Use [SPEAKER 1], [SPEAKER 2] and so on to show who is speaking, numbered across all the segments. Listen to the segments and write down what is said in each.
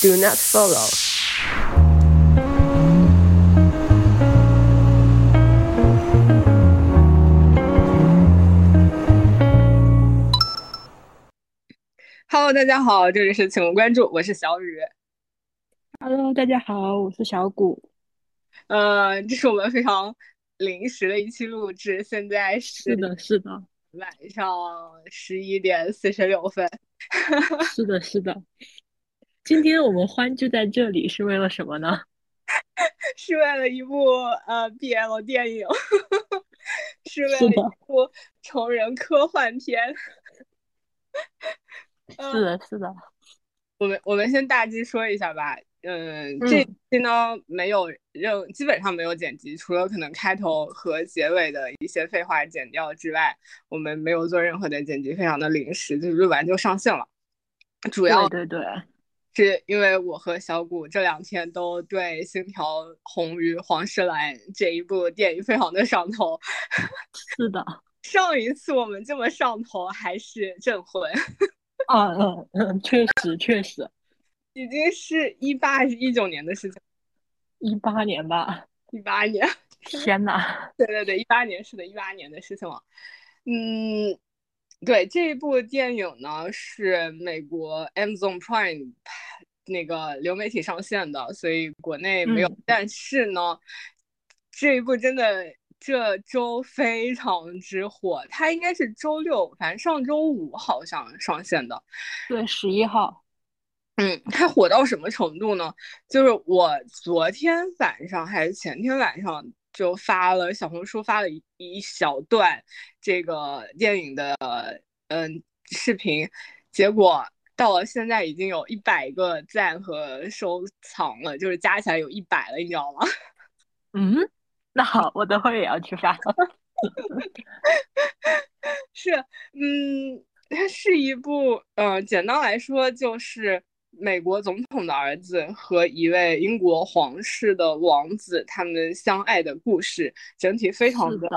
[SPEAKER 1] Do not follow.
[SPEAKER 2] Hello，大家好，这里是请勿关注，我是小雨。
[SPEAKER 3] Hello，大家好，我是小谷。
[SPEAKER 2] 呃，这是我们非常临时的一期录制，现在
[SPEAKER 3] 是的，是的，
[SPEAKER 2] 晚上十一点四十六分。
[SPEAKER 3] 是的，是的。今天我们欢聚在这里是为了什么呢？
[SPEAKER 2] 是为了一部呃 BL 电影，是为了一部成人科幻片。呃
[SPEAKER 3] 是的，是的。
[SPEAKER 2] 我们我们先大致说一下吧。嗯，
[SPEAKER 3] 嗯
[SPEAKER 2] 这期呢没有任基本上没有剪辑，除了可能开头和结尾的一些废话剪掉之外，我们没有做任何的剪辑，非常的临时，就录完就上线了。主要
[SPEAKER 3] 对对对，
[SPEAKER 2] 是因为我和小谷这两天都对《星条红与黄世兰》这一部电影非常的上头。
[SPEAKER 3] 是的。
[SPEAKER 2] 上一次我们这么上头还是《镇魂》，
[SPEAKER 3] 啊，嗯嗯，确实确实，
[SPEAKER 2] 已经是一八还是一九年的事情？
[SPEAKER 3] 一八年吧。
[SPEAKER 2] 一八年。
[SPEAKER 3] 天呐，
[SPEAKER 2] 对对对，一八年是的，一八年的事情了。嗯，对，这一部电影呢是美国 Amazon Prime 拍那个流媒体上线的，所以国内没有。
[SPEAKER 3] 嗯
[SPEAKER 2] 但是呢，这一部真的这周非常之火，它应该是周六，反正上周五好像上线的。
[SPEAKER 3] 对，十一号。
[SPEAKER 2] 嗯，它火到什么程度呢？就是我昨天晚上还是前天晚上就发了小红书发了一一小段这个电影的嗯视频，结果到了现在已经有一百个赞和收藏了，就是加起来有一百了，你知道吗？
[SPEAKER 3] 嗯，那好，我等会儿也要去发。
[SPEAKER 2] 是，嗯，它是一部，呃，简单来说就是美国总统的儿子和一位英国皇室的王子他们相爱的故事，整体非常的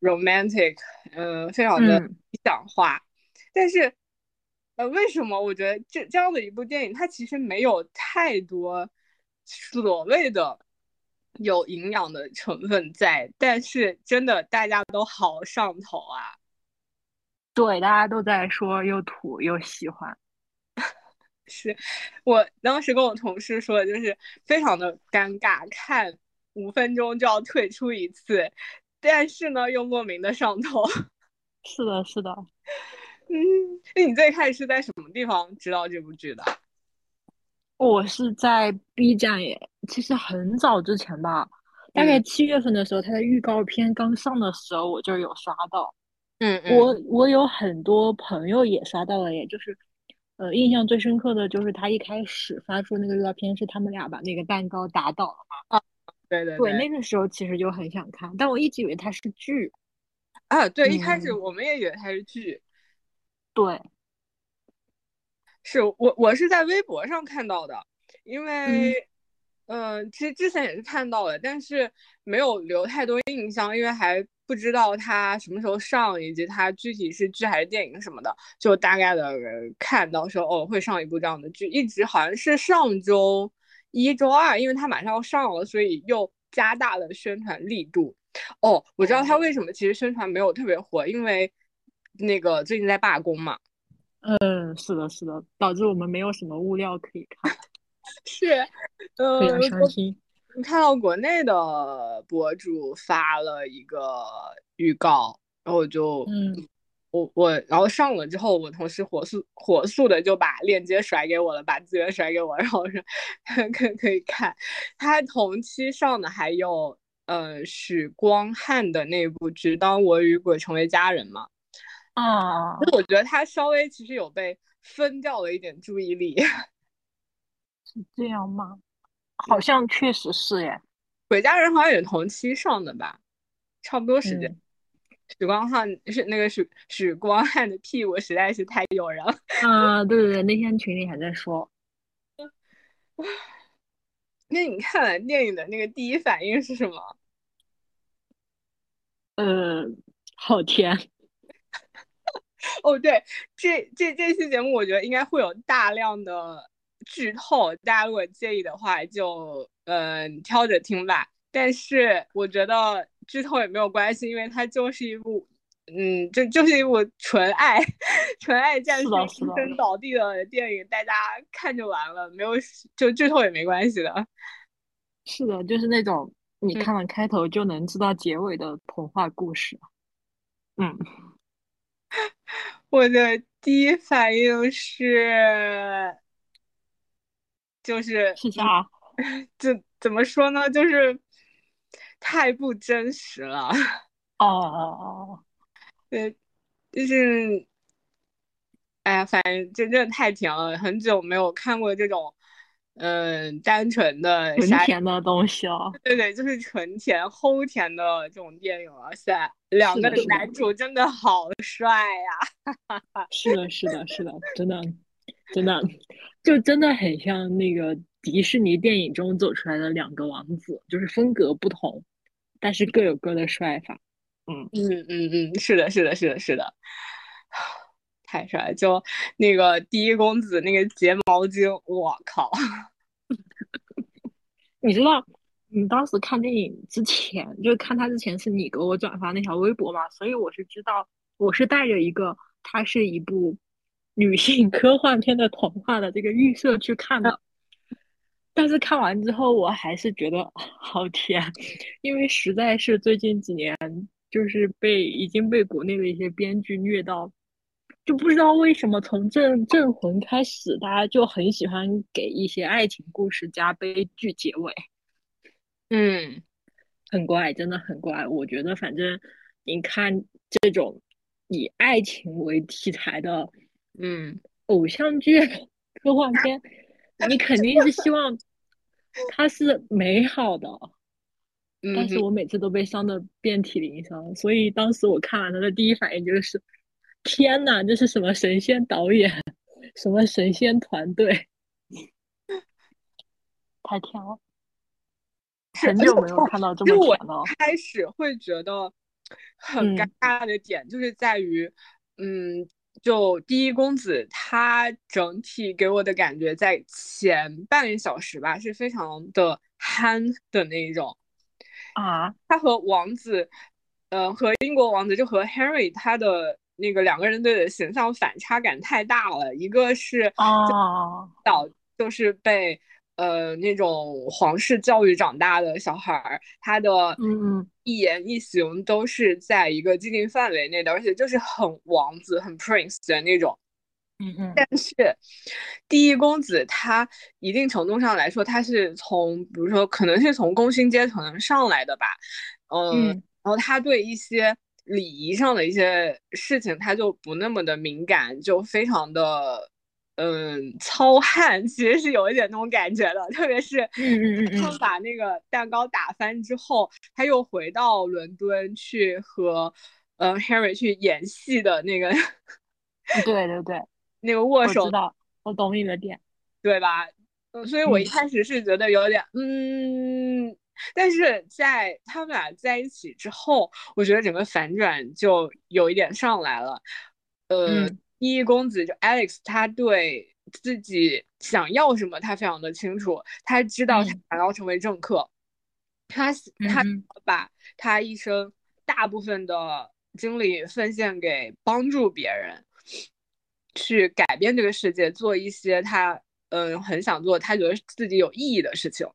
[SPEAKER 2] romantic，呃，非常的
[SPEAKER 3] 嗯
[SPEAKER 2] 理想化。但是，呃，为什么我觉得这这样的一部电影，它其实没有太多所谓的有营养的成分在，但是真的大家都好上头啊！
[SPEAKER 3] 对，大家都在说又土又喜欢。
[SPEAKER 2] 是我当时跟我同事说，就是非常的尴尬，看五分钟就要退出一次，但是呢又莫名的上头。
[SPEAKER 3] 是的，是的。
[SPEAKER 2] 嗯，那你最开始是在什么地方知道这部剧的？
[SPEAKER 3] 我是在 B 站耶，其实很早之前吧，大概
[SPEAKER 2] 嗯
[SPEAKER 3] 七月份的时候，它的预告片刚上的时候，我就有刷到。
[SPEAKER 2] 嗯
[SPEAKER 3] 我我有很多朋友也刷到了，也就是，呃，印象最深刻的就是他一开始发出那个预告片是他们俩把那个蛋糕打倒了。
[SPEAKER 2] 对对
[SPEAKER 3] 对，那个时候其实就很想看，但我一直以为它是剧。
[SPEAKER 2] 啊，对，一开始
[SPEAKER 3] 嗯
[SPEAKER 2] 我们也以为它是剧，
[SPEAKER 3] 对，
[SPEAKER 2] 是我我是在微博上看到的，因为，嗯、其实之前也是看到了，但是没有留太多印象，因为还不知道它什么时候上，以及它具体是剧还是电影什么的，就大概的看到说哦会上一部这样的剧，一直好像是上周一周二，因为它马上要上了，所以又加大了宣传力度。哦，我知道它为什么其实宣传没有特别火，因为那个最近在罢工嘛。
[SPEAKER 3] 嗯，是的，是的，导致我们没有什么物料可以看，
[SPEAKER 2] 是，呃，
[SPEAKER 3] 非常伤心。
[SPEAKER 2] 我看到国内的博主发了一个预告，然后我就，
[SPEAKER 3] 嗯，
[SPEAKER 2] 我我然后上了之后，我同事火速火速的就把链接甩给我了，把资源甩给我，然后说 可可以看。他同期上的还有呃许光汉的那部剧《当我与鬼成为家人》嘛，
[SPEAKER 3] 啊，
[SPEAKER 2] 我觉得他稍微其实有被分掉了一点注意力。
[SPEAKER 3] 是这样吗？好像确实是耶。
[SPEAKER 2] 鬼家人好像也同期上的吧，差不多时间。
[SPEAKER 3] 嗯
[SPEAKER 2] 许光汉是那个许许光汉的屁股实在是太诱人了。
[SPEAKER 3] 啊，对对对，那天群里还在说，
[SPEAKER 2] 那你看完电影的那个第一反应是什么？
[SPEAKER 3] 呃，好甜。
[SPEAKER 2] 哦，对，这这这期节目我觉得应该会有大量的剧透，大家如果介意的话，就嗯挑着听吧。但是我觉得剧透也没有关系，因为它就是一部，嗯，就就是一部纯爱、纯爱战士
[SPEAKER 3] 应
[SPEAKER 2] 声倒地的电影，大家看就完了，没有就剧透也没关系的。
[SPEAKER 3] 是的，就是那种你看了开头就能知道结尾的童话故事。嗯，
[SPEAKER 2] 我的第一反应是，就是
[SPEAKER 3] 是啥？
[SPEAKER 2] 这怎么说呢？就是太不真实了。
[SPEAKER 3] 哦哦哦，
[SPEAKER 2] 对，就是，哎呀，反正真正太甜了，很久没有看过这种。嗯，单纯的
[SPEAKER 3] 纯甜的东西哦，
[SPEAKER 2] 对对，就是纯甜齁甜的这种电影啊！在两个男主真的好帅呀！
[SPEAKER 3] 是的，是的，是的，真的，真的，就真的很像那个迪士尼电影中走出来的两个王子，就是风格不同，但是各有各的帅法。
[SPEAKER 2] 嗯嗯嗯嗯，是的，是的，是的，是的，太帅！就那个第一公子那个睫毛精，我靠！
[SPEAKER 3] 你知道，你当时看电影之前，就是看他之前是你给我转发那条微博嘛？所以我是知道，我是带着一个它是一部女性科幻片的童话的这个预设去看的。但是看完之后，我还是觉得好甜，因为实在是最近几年就是被已经被国内的一些编剧虐到。就不知道为什么从《镇镇魂》开始，大家就很喜欢给一些爱情故事加悲剧结尾。
[SPEAKER 2] 嗯，
[SPEAKER 3] 很怪，真的很怪。我觉得，反正你看这种以爱情为题材的，
[SPEAKER 2] 嗯，
[SPEAKER 3] 偶像剧、科幻片，你肯定是希望它是美好的。但是我每次都被伤的遍体鳞伤，所以当时我看完他的第一反应就是。天呐，这是什么神仙导演，什么神仙团队？太甜了，很久没有看到这么甜
[SPEAKER 2] 了。开始会觉得很尴尬的点，就是在于，嗯，就第一公子他整体给我的感觉，在前半个小时吧，是非常的憨的那一种
[SPEAKER 3] 啊。
[SPEAKER 2] 他和王子，呃，和英国王子，就和 Harry 他的。那个两个人的形象反差感太大了，一个是
[SPEAKER 3] 哦，
[SPEAKER 2] 导就是被呃那种皇室教育长大的小孩儿，他的
[SPEAKER 3] 嗯
[SPEAKER 2] 一言一行都是在一个既定范围内的，而且就是很王子、很 prince 的那种。
[SPEAKER 3] 嗯嗯。
[SPEAKER 2] 但是第一公子他一定程度上来说，他是从比如说可能是从工薪阶层上来的吧，嗯，然后他对一些。礼仪上的一些事情，他就不那么的敏感，就非常的嗯糙汉，其实是有一点那种感觉的。特别是他们把那个蛋糕打翻之后，他又回到伦敦去和嗯 Harry 去演戏的那个，
[SPEAKER 3] 对对对，
[SPEAKER 2] 那个握手，
[SPEAKER 3] 知道，我懂你的点，
[SPEAKER 2] 对吧？嗯，所以我一开始是觉得有点嗯。但是在他们俩在一起之后，我觉得整个反转就有一点上来了。呃，第一公子就 Alex，他对自己想要什么，他非常的清楚。他知道他想要成为政客，他他把他一生大部分的精力奉献给帮助别人，去改变这个世界，做一些他嗯很想做，他觉得自己有意义的事情。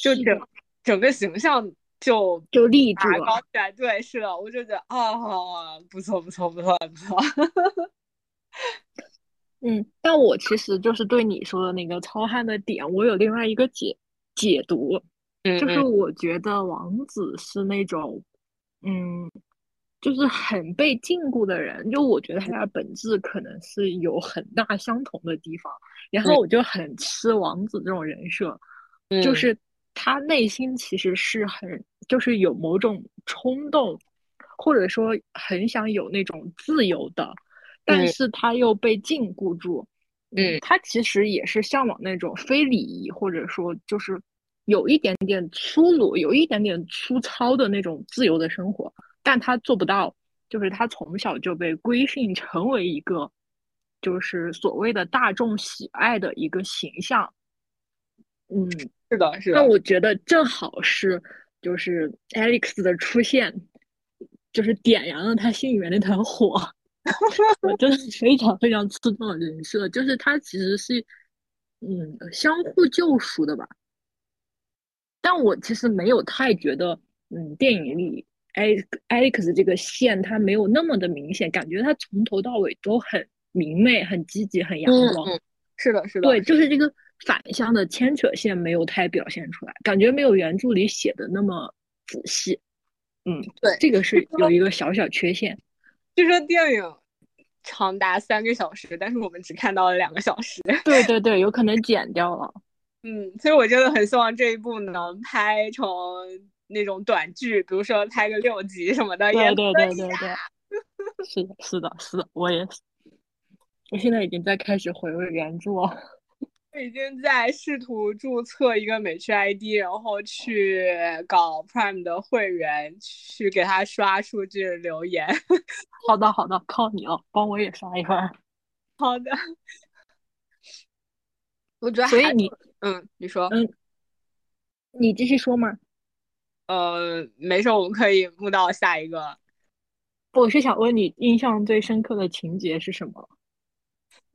[SPEAKER 2] 就整整个形象就
[SPEAKER 3] 就立住了，
[SPEAKER 2] 对，是的，我就觉得啊，不错，不错，不错，不错。
[SPEAKER 3] 嗯，但我其实就是对你说的那个糙汉的点，我有另外一个解解读，就是我觉得王子是那种，嗯，就是很被禁锢的人，就我觉得他俩本质可能是有很大相同的地方，然后我就很吃王子这种人设，就是。他内心其实是很，就是有某种冲动，或者说很想有那种自由的，但是他又被禁锢住。
[SPEAKER 2] 嗯，
[SPEAKER 3] 他其实也是向往那种非礼仪，或者说就是有一点点粗鲁、有一点点粗糙的那种自由的生活，但他做不到。就是他从小就被规训成为一个就是所谓的大众喜爱的一个形象。嗯，
[SPEAKER 2] 是的，是的。
[SPEAKER 3] 那我觉得正好是就是 Alex 的出现，就是点燃了他心里面那团火。我真的非常非常刺痛的人设，就是他其实是嗯相互救赎的吧。但我其实没有太觉得，嗯，电影里 Alex 这个线他没有那么的明显，感觉他从头到尾都很明媚、很积极、很阳光。
[SPEAKER 2] 是的，是的。
[SPEAKER 3] 对，就是这个反向的牵扯线没有太表现出来，感觉没有原著里写的那么仔细。嗯，
[SPEAKER 2] 对，
[SPEAKER 3] 这个是有一个小小缺陷。
[SPEAKER 2] 据说电影长达三个小时，但是我们只看到了两个小时。
[SPEAKER 3] 对对对，有可能剪掉了。
[SPEAKER 2] 嗯，所以我真的很希望这一部能拍成那种短剧，比如说拍个六集什么的。
[SPEAKER 3] 对对对对对，是的，是的，是的，我也是。我现在已经在开始回味原著。
[SPEAKER 2] 我已经在试图注册一个美区 ID，然后去搞 Prime 的会员，去给他刷数据留言。
[SPEAKER 3] 好的，好的，靠你了，帮我也刷一份。
[SPEAKER 2] 好的。我觉得，
[SPEAKER 3] 所以你，
[SPEAKER 2] 嗯，你说，
[SPEAKER 3] 嗯，你继续说嘛。
[SPEAKER 2] 呃，没事，我们可以目到下一个。
[SPEAKER 3] 我是想问你，印象最深刻的情节是什么？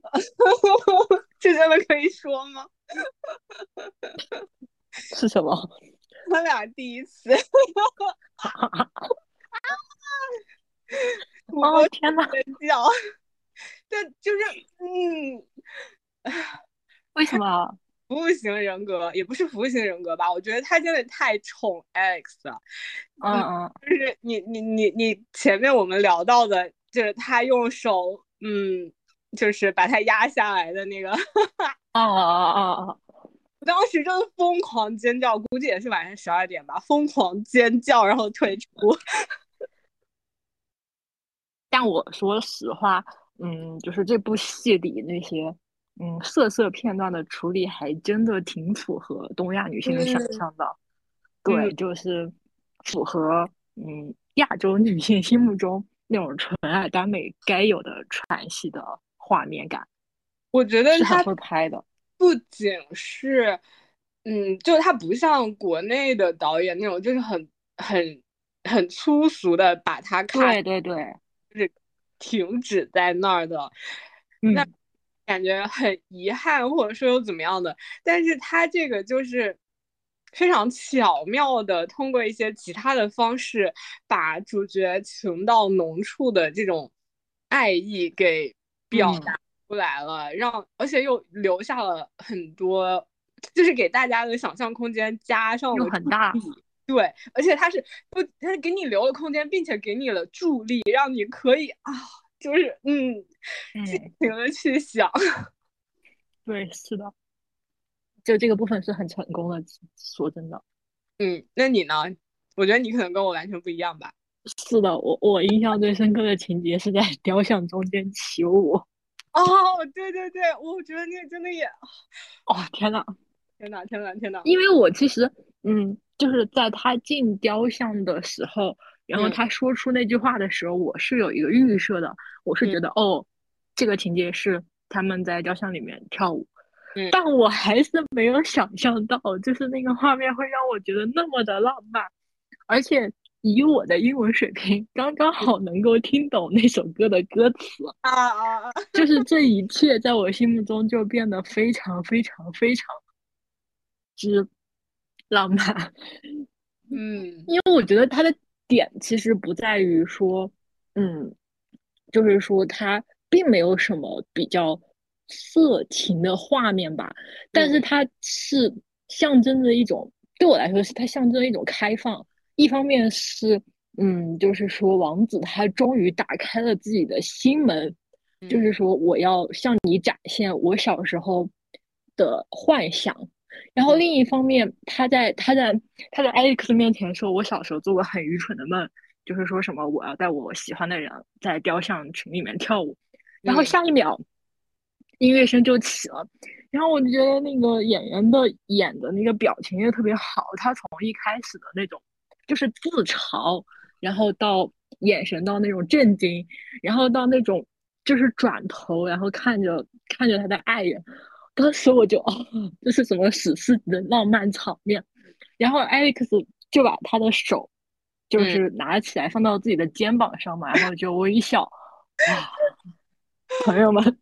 [SPEAKER 2] 这真的可以说吗？
[SPEAKER 3] 是什么？
[SPEAKER 2] 他俩第一次。
[SPEAKER 3] 啊哦天呐！
[SPEAKER 2] 叫，但，就是，嗯。
[SPEAKER 3] 为什么
[SPEAKER 2] 服务型人格也不是服务型人格吧？我觉得他真的太宠 Alex 了。
[SPEAKER 3] 嗯嗯，
[SPEAKER 2] 就是你你你你前面我们聊到的，就是他用手，嗯，就是把他压下来的那个。
[SPEAKER 3] 啊啊啊啊！
[SPEAKER 2] 我当时真的疯狂尖叫，估计也是晚上十二点吧，疯狂尖叫，然后退出。
[SPEAKER 3] 但我说实话，嗯，就是这部戏里那些。嗯，色色片段的处理还真的挺符合东亚女性的想象的，对，就是符合嗯亚洲女性心目中那种纯爱耽美该有的传系的画面感。
[SPEAKER 2] 我觉得他
[SPEAKER 3] 会拍的
[SPEAKER 2] 不仅是，嗯，就他不像国内的导演那种，就是很很很粗俗的把他看，
[SPEAKER 3] 对对对，
[SPEAKER 2] 就是停止在那儿的，那。感觉很遗憾，或者说又怎么样的？但是他这个就是非常巧妙的通过一些其他的方式，把主角情到浓处的这种爱意给表达出来了，让而且又留下了很多，就是给大家的想象空间加上了
[SPEAKER 3] 很大。
[SPEAKER 2] 对，而且他是不，他是给你留了空间，并且给你了助力，让你可以啊。就是嗯，尽情的去想，
[SPEAKER 3] 对，是的，就这个部分是很成功的。说真的，
[SPEAKER 2] 嗯，那你呢？我觉得你可能跟我完全不一样吧。
[SPEAKER 3] 是的，我我印象最深刻的情节是在 雕像中间起舞。
[SPEAKER 2] 哦，对对对，我觉得那个真的也，
[SPEAKER 3] 哦天呐，
[SPEAKER 2] 天呐，天呐，天呐！
[SPEAKER 3] 因为我其实嗯，就是在他进雕像的时候。然后他说出那句话的时候，我是有一个预设的，我是觉得哦，这个情节是他们在雕像里面跳舞，但我还是没有想象到，就是那个画面会让我觉得那么的浪漫，而且以我的英文水平，刚刚好能够听懂那首歌的歌词
[SPEAKER 2] 啊啊啊！
[SPEAKER 3] 就是这一切在我心目中就变得非常非常非常之浪漫，
[SPEAKER 2] 嗯，
[SPEAKER 3] 因为我觉得他的。点其实不在于说，嗯，就是说它并没有什么比较色情的画面吧，但是它是象征着一种，对我来说是它象征一种开放。一方面是，嗯，就是说王子他终于打开了自己的心门，就是说我要向你展现我小时候的幻想。然后另一方面，他在他在他在艾利克斯面前说：“我小时候做过很愚蠢的梦，就是说什么我要带我喜欢的人在雕像群里面跳舞。”然后下一秒，音乐声就起了。然后我就觉得那个演员的演的那个表情也特别好，他从一开始的那种就是自嘲，然后到眼神到那种震惊，然后到那种就是转头，然后看着看着他的爱人，当时我就哦，这是什么史诗级的浪漫场面？然后 Alex 就把他的手就是拿起来放到自己的肩膀上嘛，然后就微笑。哇，朋友们，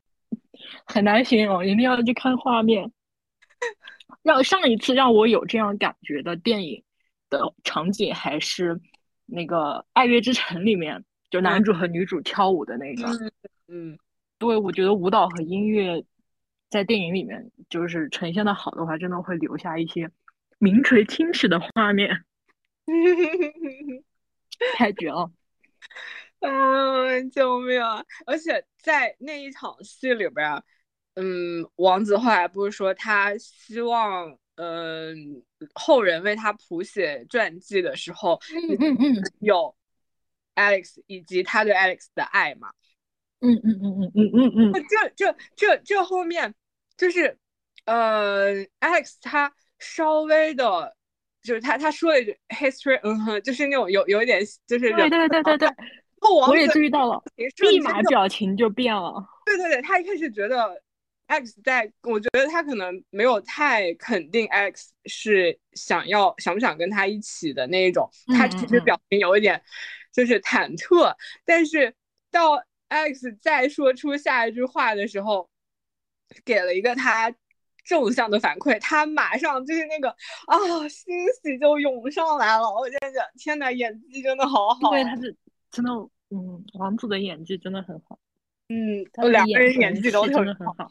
[SPEAKER 3] 很难形容，一定要去看画面。让上一次让我有这样感觉的电影的场景，还是那个《爱乐之城》里面，就男主和女主跳舞的那个。
[SPEAKER 2] 嗯，
[SPEAKER 3] 对，我觉得舞蹈和音乐在电影里面就是呈现的好的话，真的会留下一些名垂青史的画面。太绝了！
[SPEAKER 2] 嗯，救命！而且在那一场戏里边。嗯，王子后来不是说他希望，嗯，后人为他谱写传记的时候，
[SPEAKER 3] 嗯嗯嗯，
[SPEAKER 2] 有 Alex 以及他对 Alex 的爱嘛？
[SPEAKER 3] 嗯嗯嗯嗯嗯嗯嗯。
[SPEAKER 2] 这这这这后面就是，呃，Alex 他稍微的，就是他他说了一句 history，嗯哼，就是那种有有一点就是，
[SPEAKER 3] 对对对对对。
[SPEAKER 2] 后王
[SPEAKER 3] 我也注意到了，立马表情就变了。
[SPEAKER 2] 对对对，他一开始觉得。X 在，我觉得他可能没有太肯定 X 是想要想不想跟他一起的那一种，他其实表情有一点就是忐忑。但是到 X 再说出下一句话的时候，给了一个他正向的反馈，他马上就是那个啊，欣喜就涌上来了。我真的天哪，演技真的好好。
[SPEAKER 3] 对，他是真的，嗯，王子的演技真的很好。
[SPEAKER 2] 嗯，两个人演技都
[SPEAKER 3] 特别很好。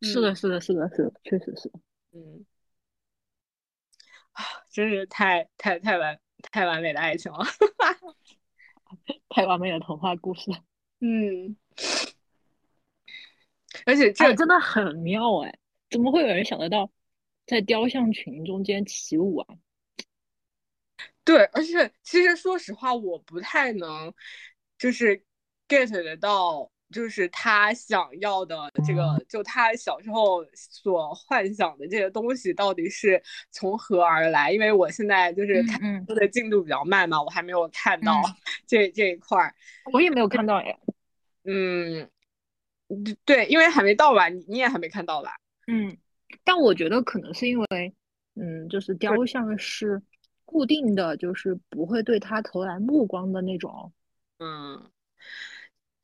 [SPEAKER 3] 是的，是的，是的，是的，确实是。
[SPEAKER 2] 嗯，啊，真是太太太完太完美的爱情了，
[SPEAKER 3] 太完美的童话故事。
[SPEAKER 2] 嗯，而且这
[SPEAKER 3] 真的很妙哎，怎么会有人想得到在雕像群中间起舞啊？
[SPEAKER 2] 对，而且其实说实话，我不太能就是 get 得到。就是他想要的这个，就他小时候所幻想的这些东西，到底是从何而来？因为我现在就是看的进度比较慢嘛，我还没有看到 这这一块儿。
[SPEAKER 3] 我也没有看到呀。
[SPEAKER 2] 嗯，对，因为还没到吧？你你也还没看到吧？
[SPEAKER 3] 嗯，但我觉得可能是因为，嗯，就是雕像是固定的，就是不会对他投来目光的那种。
[SPEAKER 2] 嗯。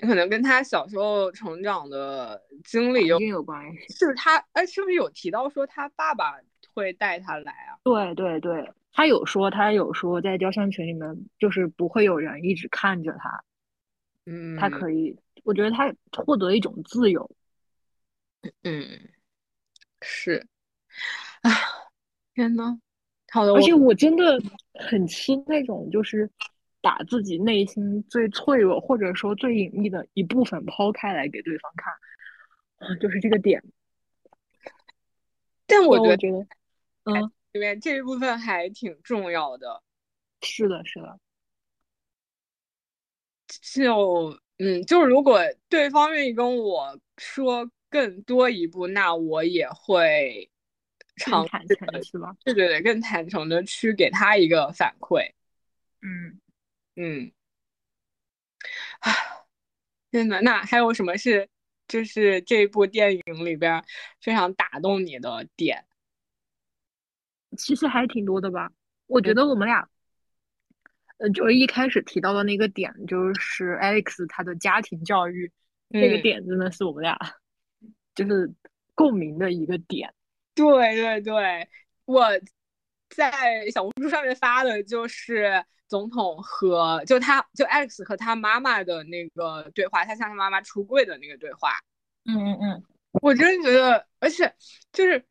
[SPEAKER 2] 可能跟他小时候成长的经历有
[SPEAKER 3] 有关系，
[SPEAKER 2] 是他哎，是不是有提到说他爸爸会带他来啊？
[SPEAKER 3] 对对对，他有说，他有说在雕像群里面，就是不会有人一直看着他，
[SPEAKER 2] 嗯，
[SPEAKER 3] 他可以，我觉得他获得一种自由，
[SPEAKER 2] 嗯，是，啊，天呐，好的，
[SPEAKER 3] 而且我真的很亲那种就是。把自己内心最脆弱或者说最隐秘的一部分抛开来给对方看，啊，就是这个点。
[SPEAKER 2] 但我觉
[SPEAKER 3] 得，嗯，
[SPEAKER 2] 里面这一部分还挺重要的。
[SPEAKER 3] 是的，是的。
[SPEAKER 2] 就，嗯，就是如果对方愿意跟我说更多一步，那我也会
[SPEAKER 3] 更坦诚，是吧？
[SPEAKER 2] 对对对，更坦诚的去给他一个反馈。
[SPEAKER 3] 嗯。
[SPEAKER 2] 嗯，啊，天呐，那还有什么是就是这部电影里边非常打动你的点？
[SPEAKER 3] 其实还挺多的吧。我觉得我们俩，呃，就是一开始提到的那个点，就是 Alex 他的家庭教育那个点，真的是我们俩就是共鸣的一个点。
[SPEAKER 2] 对对对，我在小红书上面发的就是。总统和就他就 Alex 和他妈妈的那个对话，他向他妈妈出柜的那个对话。
[SPEAKER 3] 嗯嗯嗯，
[SPEAKER 2] 我真觉得，而且就是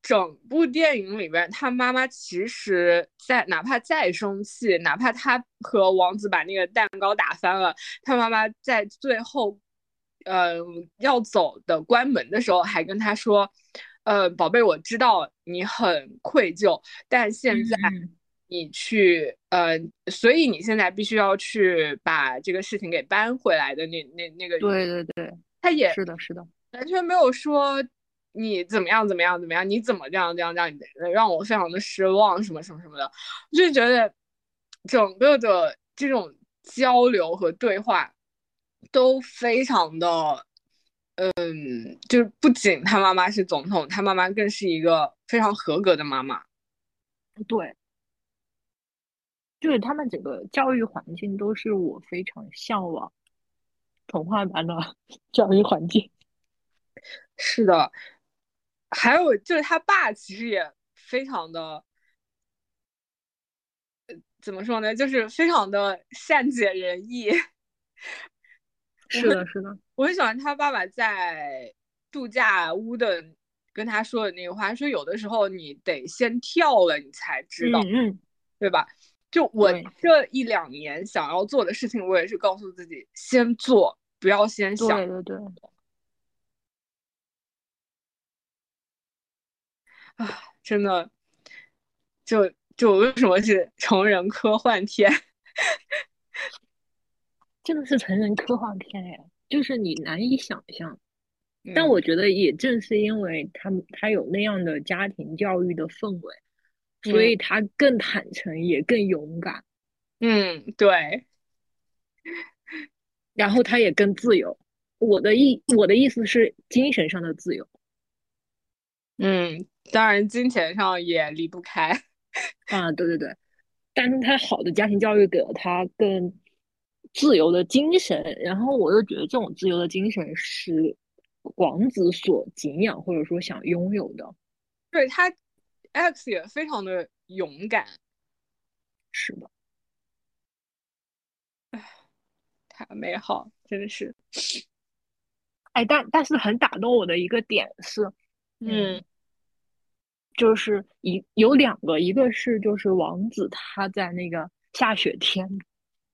[SPEAKER 2] 整部电影里边，他妈妈其实在哪怕再生气，哪怕他和王子把那个蛋糕打翻了，他妈妈在最后，呃，要走的关门的时候，还跟他说：“呃，宝贝，我知道你很愧疚，但现在。”你去，呃，所以你现在必须要去把这个事情给搬回来的那那那个，
[SPEAKER 3] 对对对，
[SPEAKER 2] 他也
[SPEAKER 3] 是的，是的，
[SPEAKER 2] 完全没有说你怎么样怎么样怎么样，你怎么这样这样这样，让我非常的失望什么什么什么的，我就觉得整个的这种交流和对话都非常的，嗯，就是不仅他妈妈是总统，他妈妈更是一个非常合格的妈妈。
[SPEAKER 3] 对，就是他们整个教育环境都是我非常向往童话般的 教育环境。
[SPEAKER 2] 是的，还有就是他爸其实也非常的，怎么说呢？就是非常的善解人意。
[SPEAKER 3] 是的，是的，
[SPEAKER 2] 我很喜欢他爸爸在度假屋的跟他说的那个话，说有的时候你得先跳了，你才知道，
[SPEAKER 3] 嗯，
[SPEAKER 2] 对吧？就我这一两年想要做的事情，我也是告诉自己先做，不要先想。
[SPEAKER 3] 对对对。
[SPEAKER 2] 啊，真的，就就为什么 是成人科幻片？
[SPEAKER 3] 真的是成人科幻片哎，就是你难以想象。但我觉得也正是因为他们他有那样的家庭教育的氛围，所以他更坦诚，也更勇敢。
[SPEAKER 2] 嗯，对。
[SPEAKER 3] 然后他也更自由。我的意我的意思是精神上的自由。
[SPEAKER 2] 嗯，当然金钱上也离不开。
[SPEAKER 3] 啊，对对对。但是他好的家庭教育给了他更。自由的精神，然后我又觉得这种自由的精神是王子所敬仰或者说想拥有的。
[SPEAKER 2] 对他，X 也非常的勇敢。
[SPEAKER 3] 是的。
[SPEAKER 2] 哎，太美好，真的是。
[SPEAKER 3] 哎，但但是很打动我的一个点是，嗯，就是一有两个，一个是就是王子他在那个下雪天，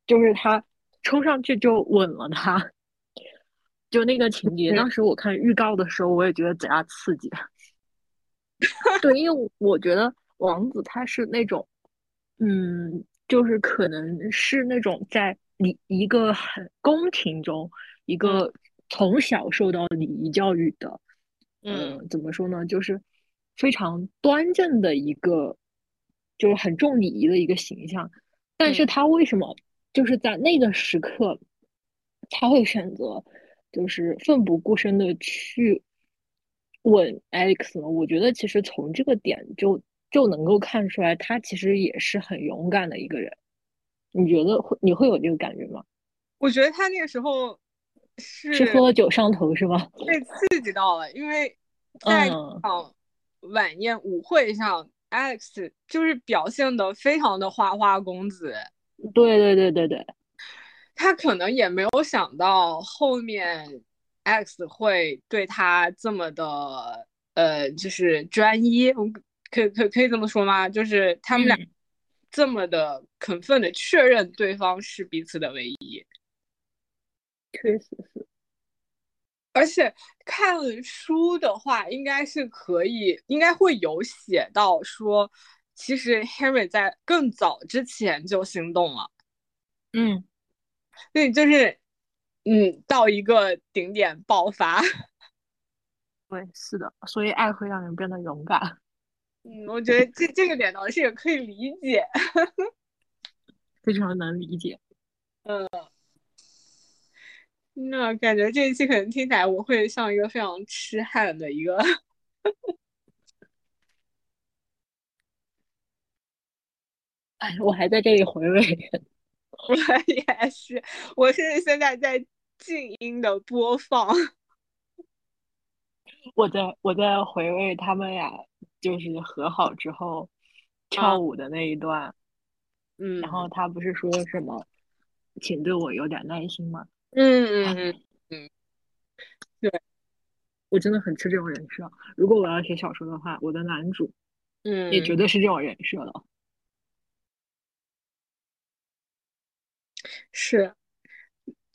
[SPEAKER 3] 就是他。冲上去就吻了他，就那个情节。当时我看预告的时候，我也觉得贼拉刺激。对，因为我觉得王子他是那种，嗯，就是可能是那种在礼一个很宫廷中，一个从小受到礼仪教育的，嗯，怎么说呢，就是非常端正的一个，就是很重礼仪的一个形象。但是他为什么？就是在那个时刻，他会选择就是奋不顾身的去吻 Alex 呢？我觉得其实从这个点就就能够看出来，他其实也是很勇敢的一个人。你觉得会你会有这个感觉吗？
[SPEAKER 2] 我觉得他那个时候是
[SPEAKER 3] 是喝了酒上头是吗？
[SPEAKER 2] 被刺激到了，因为在场晚宴舞会上，Alex 就是表现的非常的花花公子。
[SPEAKER 3] 对对对对对，
[SPEAKER 2] 他可能也没有想到后面 X 会对他这么的，呃，就是专一，可可可以这么说吗？就是他们俩这么的肯奋的确认对方是彼此的唯一。
[SPEAKER 3] 确实是，
[SPEAKER 2] 而且看书的话，应该是可以，应该会有写到说。其实 Henry 在更早之前就心动了，
[SPEAKER 3] 嗯，
[SPEAKER 2] 对，就是，嗯，到一个顶点爆发，
[SPEAKER 3] 对，是的，所以爱会让人变得勇敢，
[SPEAKER 2] 嗯，我觉得这这个点倒是也可以理解，
[SPEAKER 3] 非常能理解，
[SPEAKER 2] 嗯，那感觉这一期可能听起来我会像一个非常痴汉的一个。
[SPEAKER 3] 哎，我还在这里回味。
[SPEAKER 2] 我也是，我是现在在静音的播放。
[SPEAKER 3] 我在我在回味他们俩就是和好之后跳舞的那一段。
[SPEAKER 2] 嗯。
[SPEAKER 3] 然后他不是说什么，请对我有点耐心吗？
[SPEAKER 2] 嗯嗯嗯嗯。对，
[SPEAKER 3] 我真的很吃这种人设。如果我要写小说的话，我的男主，
[SPEAKER 2] 嗯，
[SPEAKER 3] 也绝对是这种人设的。
[SPEAKER 2] 是，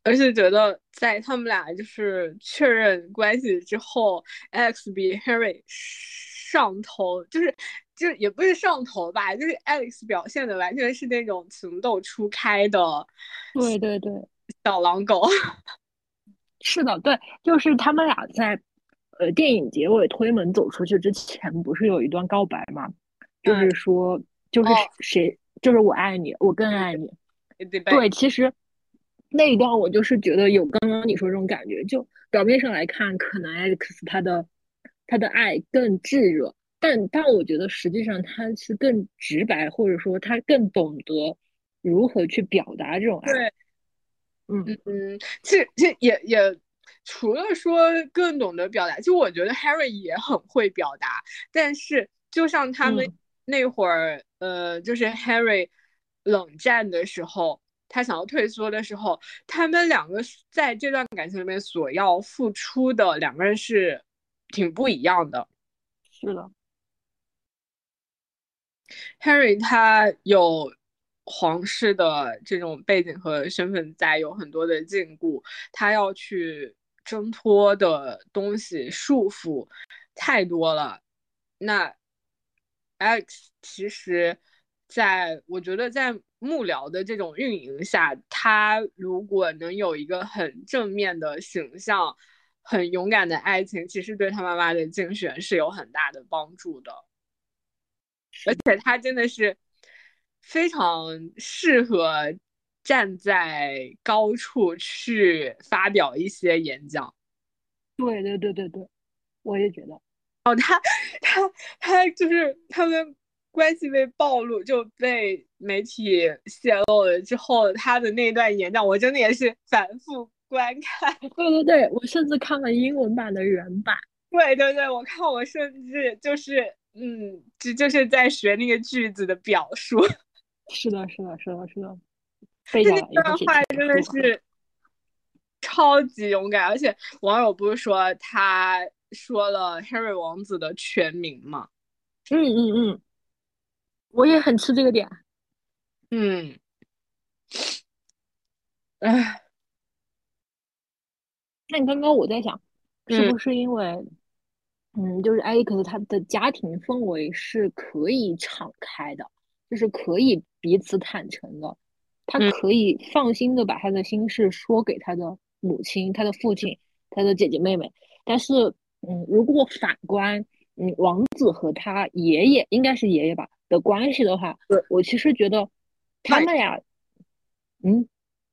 [SPEAKER 2] 而且觉得在他们俩就是确认关系之后，Alex 比 Harry 上头，就是就也不是上头吧，就是 Alex 表现的完全是那种情窦初开的，
[SPEAKER 3] 对对对，
[SPEAKER 2] 小狼狗。
[SPEAKER 3] 是的，对，就是他们俩在呃电影结尾推门走出去之前，不是有一段告白吗？就是说，就是谁，就是我爱你，我更爱你。对，其实那一段我就是觉得有刚刚你说这种感觉，就表面上来看，可能 Alex 他的他的爱更炙热，但但我觉得实际上他是更直白，或者说他更懂得如何去表达这种爱。
[SPEAKER 2] 对，嗯嗯，其实这也也除了说更懂得表达，就我觉得 Harry 也很会表达，但是就像他们那会儿，呃，就是 Harry 冷战的时候。他想要退缩的时候，他们两个在这段感情里面所要付出的两个人是挺不一样的。
[SPEAKER 3] 是的
[SPEAKER 2] ，Harry 他有皇室的这种背景和身份在，有很多的禁锢，他要去挣脱的东西束缚太多了。那 Alex 其实。在我觉得，在幕僚的这种运营下，他如果能有一个很正面的形象，很勇敢的爱情，其实对他妈妈的竞选是有很大的帮助的。而且他真的是非常适合站在高处去发表一些演讲。
[SPEAKER 3] 对对对对对，我也觉得。
[SPEAKER 2] 哦，他他他就是他们。关系被暴露，就被媒体泄露了之后，他的那段演讲，我真的也是反复观看。
[SPEAKER 3] 对对对，我甚至看了英文版的原版。
[SPEAKER 2] 对对对，我看我甚至就是，嗯，就就是在学那个句子的表述。
[SPEAKER 3] 是的，是的，是的，是的。
[SPEAKER 2] 这段话真的是超级勇敢，而且网友不是说他说了 Harry 王子的全名吗？
[SPEAKER 3] 嗯嗯嗯。我也很吃这个点，
[SPEAKER 2] 嗯，唉，
[SPEAKER 3] 那你刚刚我在想，是不是因为，嗯，就是艾利克斯他的家庭氛围是可以敞开的，就是可以彼此坦诚的，他可以放心的把他的心事说给他的母亲、他的父亲、他的姐姐妹妹，但是，嗯，如果反观，嗯，王子和他爷爷，应该是爷爷吧？的关系的话，
[SPEAKER 2] 对。
[SPEAKER 3] 我其实觉得他们俩，嗯，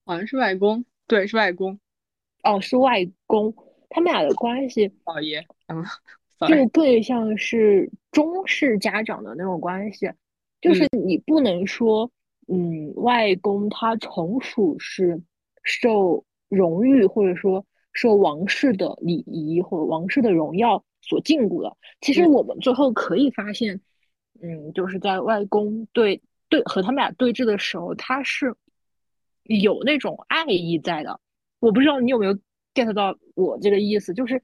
[SPEAKER 2] 好像是外公，对，是外公，
[SPEAKER 3] 哦，是外公，他们俩的关系，
[SPEAKER 2] 老爷，嗯，
[SPEAKER 3] 就更像是中式家长的那种关系，就是你不能说，嗯，外公他从属是受荣誉或者说受王室的礼仪或者王室的荣耀所禁锢的，其实我们最后可以发现。嗯，就是在外公对对和他们俩对峙的时候，他是有那种爱意在的。我不知道你有没有 get 到我这个意思，就是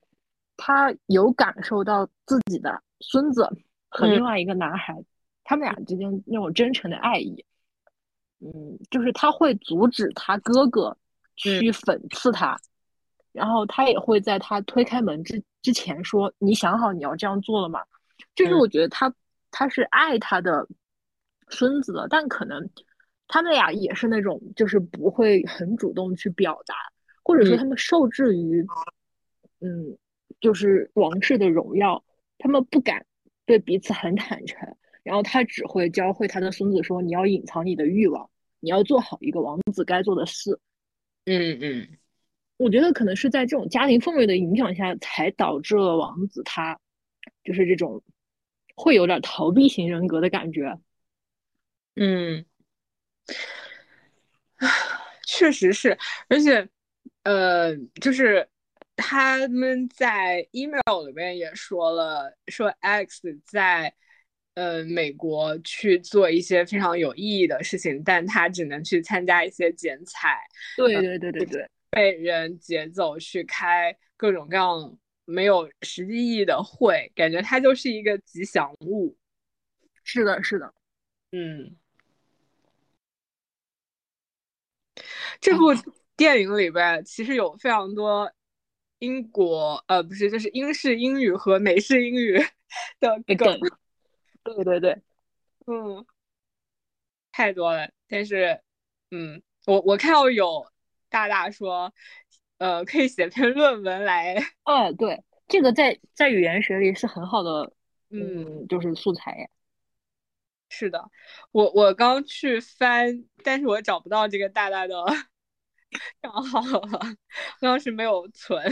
[SPEAKER 3] 他有感受到自己的孙子和另外一个男孩他们俩之间那种真诚的爱意。嗯，就是他会阻止他哥哥去讽刺他，然后他也会在他推开门之之前说：“你想好你要这样做了吗？”就是我觉得他。他是爱他的孙子的，但可能他们俩也是那种，就是不会很主动去表达，或者说他们受制于，嗯，就是王室的荣耀，他们不敢对彼此很坦诚，然后他只会教会他的孙子说：“你要隐藏你的欲望，你要做好一个王子该做的事。”
[SPEAKER 2] 嗯嗯，
[SPEAKER 3] 我觉得可能是在这种家庭氛围的影响下，才导致了王子他就是这种。会有点逃避型人格的感觉，
[SPEAKER 2] 嗯，确实是，而且，呃，就是他们在 email 里面也说了，说 X 在呃美国去做一些非常有意义的事情，但他只能去参加一些剪彩，
[SPEAKER 3] 对对对对对，
[SPEAKER 2] 被人劫走去开各种各样。没有实际意义的会，感觉它就是一个吉祥物。
[SPEAKER 3] 是的，是的，
[SPEAKER 2] 嗯。这部电影里边其实有非常多英国，呃，不是，就是英式英语和美式英语 的梗。
[SPEAKER 3] 对对对，
[SPEAKER 2] 嗯，太多了。但是，嗯，我我看到有大大说。呃，可以写篇论文来。
[SPEAKER 3] 嗯，对，这个在在语言学里是很好的，嗯，就是素材。
[SPEAKER 2] 是的，我我刚去翻，但是我找不到这个大大的 账号了当时没有存，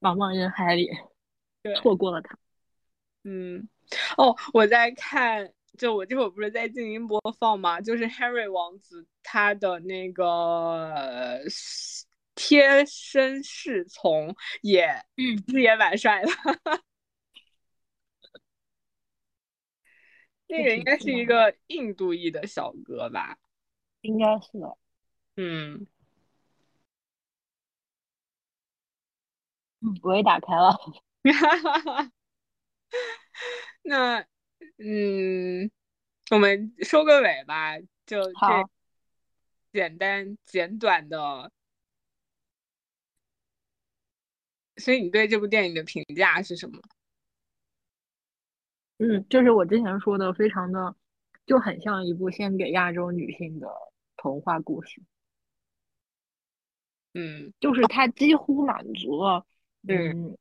[SPEAKER 3] 茫茫人海里，错过了他。
[SPEAKER 2] 嗯，哦，我在看，就我这会儿不是在静音播放吗？就是 Harry 王子他的那个贴身侍从也，
[SPEAKER 3] 嗯，
[SPEAKER 2] 也蛮帅的。那个应该是一个印度裔的小哥吧？
[SPEAKER 3] 应该是的。
[SPEAKER 2] 嗯。
[SPEAKER 3] 嗯，我也打开了。
[SPEAKER 2] 那，嗯，我们收个尾吧，就这简单简短的。所以你对这部电影的评价是什么？
[SPEAKER 3] 嗯，就是我之前说的，非常的就很像一部献给亚洲女性的童话故事。
[SPEAKER 2] 嗯，
[SPEAKER 3] 就是它几乎满足了嗯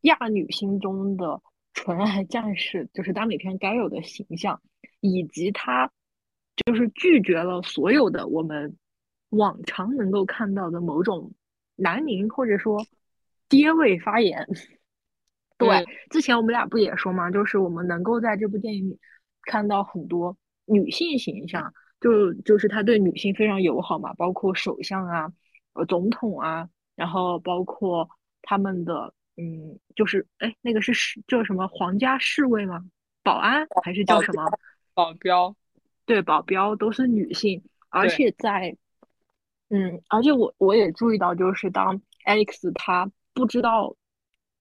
[SPEAKER 3] 亚女心中的纯爱战士，就是耽美片该有的形象，以及它就是拒绝了所有的我们往常能够看到的某种男凝或者说爹味发言。对，之前我们俩不也说嘛？就是我们能够在这部电影里看到很多女性形象，就就是他对女性非常友好嘛，包括首相啊、呃总统啊，然后包括他们的嗯，就是哎那个是是叫什么皇家侍卫吗？保安还是叫什么？
[SPEAKER 2] 保镖？
[SPEAKER 3] 对，保镖都是女性，而且在嗯，而且我我也注意到，就是当 Alex 他不知道。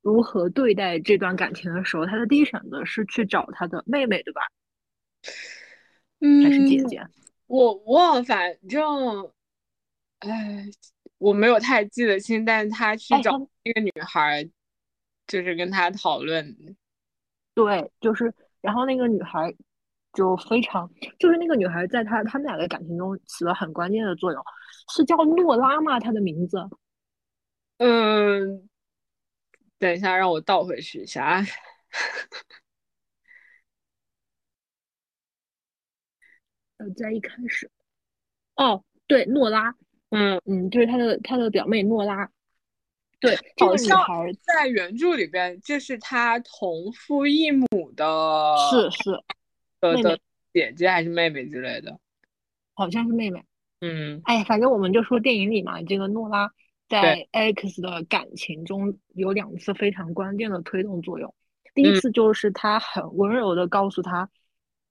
[SPEAKER 3] 如何对待这段感情的时候，他的第一选择是去找他的妹妹，对吧？
[SPEAKER 2] 嗯，
[SPEAKER 3] 还是姐姐？
[SPEAKER 2] 我忘，反正，哎，我没有太记得清。但是他去找那个女孩，就是跟他讨论。
[SPEAKER 3] 对，就是，然后那个女孩就非常，就是那个女孩在他他们俩的感情中起了很关键的作用，是叫诺拉吗？她的名字？
[SPEAKER 2] 嗯。等一下，让我倒回去一下啊！
[SPEAKER 3] 呃，在一开始，哦，对，诺拉，
[SPEAKER 2] 嗯。
[SPEAKER 3] 嗯，就是他的他的表妹诺拉，对，这个女孩
[SPEAKER 2] 在原著里边就是他同父异母的，
[SPEAKER 3] 是是
[SPEAKER 2] 的的姐姐还是妹妹之类的，
[SPEAKER 3] 好像是妹妹，
[SPEAKER 2] 嗯，
[SPEAKER 3] 哎，反正我们就说电影里嘛，这个诺拉。在 X 的感情中有两次非常关键的推动作用。第一次就是他很温柔的告诉他，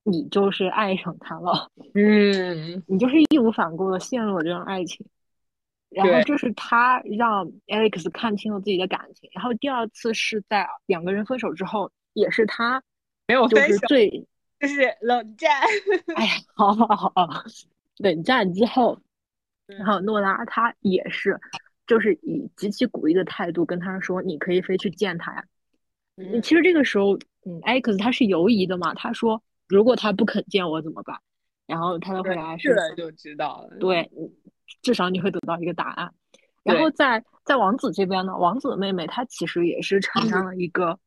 [SPEAKER 3] 你就是爱上他了，
[SPEAKER 2] 嗯，
[SPEAKER 3] 你就是义无反顾的陷入了这段爱情。然后这是他让 Alex 看清了自己的感情。然后第二次是在两个人分手之后，也是他
[SPEAKER 2] 没有分手，
[SPEAKER 3] 最
[SPEAKER 2] 就是冷战。
[SPEAKER 3] 哎呀，好好好，冷战之后，然后诺拉他也是。就是以极其鼓励的态度跟他说：“你可以飞去见他呀。”
[SPEAKER 2] 嗯，
[SPEAKER 3] 其实这个时候，嗯，X 他是犹疑的嘛。他说：“如果他不肯见我怎么办？”然后他的回答是：“
[SPEAKER 2] 就知道了。”
[SPEAKER 3] 对，至少你会得到一个答案。然后在在王子这边呢，王子的妹妹她其实也是承担了一个，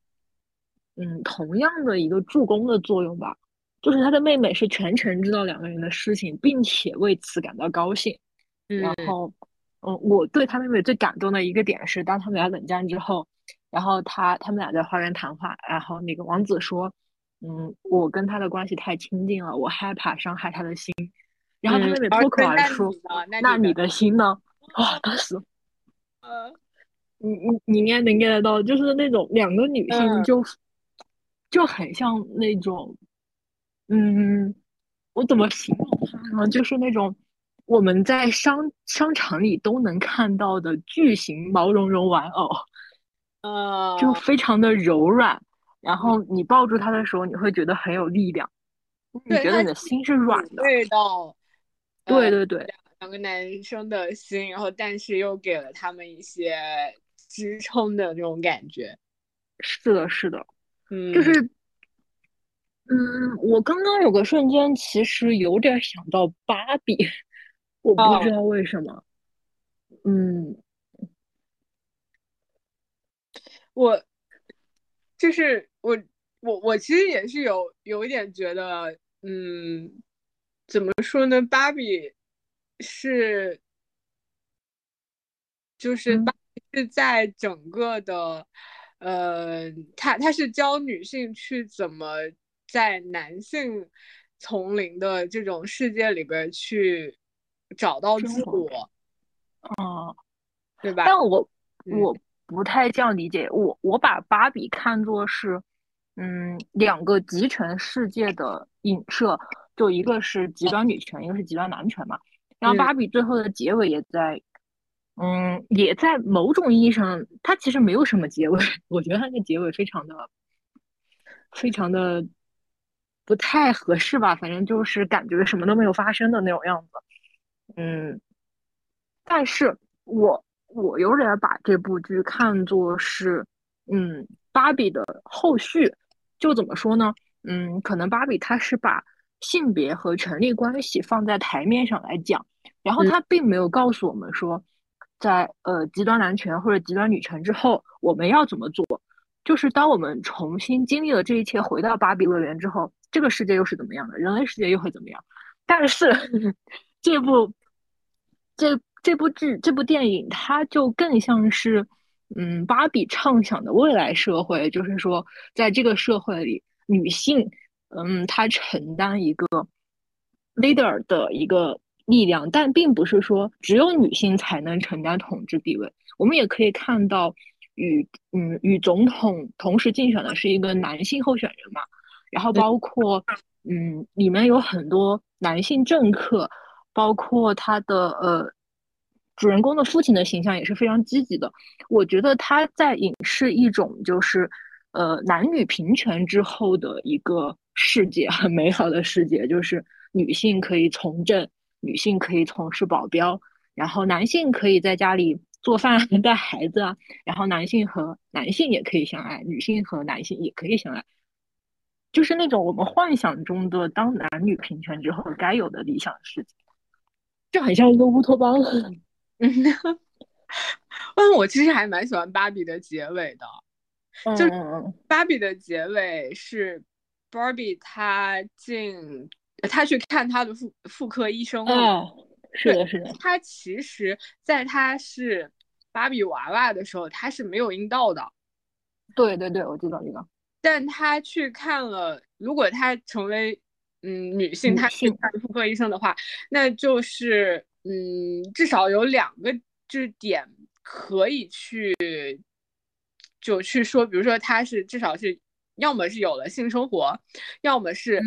[SPEAKER 3] 嗯，同样的一个助攻的作用吧。就是他的妹妹是全程知道两个人的事情，并且为此感到高兴。然后。嗯，我对他妹妹最感动的一个点是，当他们俩冷战之后，然后他他们俩在花园谈话，然后那个王子说：“嗯，我跟他的关系太亲近了，我害怕伤害他的心。”然后他妹妹脱口而出：“那你的心呢？”哇，当时，
[SPEAKER 2] 呃，
[SPEAKER 3] 你你你应该能 get 到，就是那种两个女性就就很像那种，嗯，我怎么形容她呢？就是那种。我们在商商场里都能看到的巨型毛茸茸玩偶，
[SPEAKER 2] 呃，
[SPEAKER 3] 就非常的柔软，然后你抱住它的时候，你会觉得很有力量，你觉得你的心是软的。
[SPEAKER 2] 味道，
[SPEAKER 3] 对对对，
[SPEAKER 2] 两个男生的心，然后但是又给了他们一些支撑的那种感觉。
[SPEAKER 3] 是的，是的，
[SPEAKER 2] 嗯，
[SPEAKER 3] 就是，嗯，我刚刚有个瞬间，其实有点想到芭比。我不知道为什么，嗯，
[SPEAKER 2] 我就是我我我其实也是有有一点觉得，嗯，怎么说呢？芭比是就是是在整个的，呃，他他是教女性去怎么在男性丛林的这种世界里边去找到自我，
[SPEAKER 3] 嗯，
[SPEAKER 2] 对吧？
[SPEAKER 3] 但我我不太这样理解，我我把芭比看作是，嗯，两个集权世界的影射，就一个是极端女权，一个是极端男权嘛。然后芭比最后的结尾也在。嗯，也在某种意义上，它其实没有什么结尾。我觉得它的结尾非常的、非常的不太合适吧。反正就是感觉什么都没有发生的那种样子。嗯，但是我我有点把这部剧看作是，嗯，芭比的后续。就怎么说呢？嗯，可能芭比它是把性别和权力关系放在台面上来讲，然后它并没有告诉我们说。在呃极端男权或者极端女权之后，我们要怎么做？就是当我们重新经历了这一切，回到芭比乐园之后，这个世界又是怎么样的？人类世界又会怎么样？但是 这部这这部剧这部电影，它就更像是嗯芭比畅想的未来社会，就是说在这个社会里，女性嗯她承担一个 leader 的一个。力量，但并不是说只有女性才能承担统治地位。我们也可以看到，与嗯与总统同时竞选的是一个男性候选人嘛。然后包括嗯里面有很多男性政客，包括他的呃主人公的父亲的形象也是非常积极的。我觉得他在影视一种就是呃男女平权之后的一个世界，很美好的世界，就是女性可以从政。女性可以从事保镖，然后男性可以在家里做饭、带孩子啊。然后男性和男性也可以相爱，女性和男性也可以相爱，就是那种我们幻想中的当男女平权之后该有的理想世界，就很像一个乌托邦。
[SPEAKER 2] 嗯，嗯，我其实还蛮喜欢芭比的结尾的，就是芭比的结尾是芭比她进。他去看他的妇妇科医生
[SPEAKER 3] 了，是的，是的。
[SPEAKER 2] 他其实，在他是芭比娃娃的时候，他是没有阴道的。
[SPEAKER 3] 对对对，我知道这个。
[SPEAKER 2] 但他去看了，如果他成为嗯女性，她去看妇科医生的话，那就是嗯，至少有两个就是点可以去就去说，比如说她是至少是要么是有了性生活，要么是。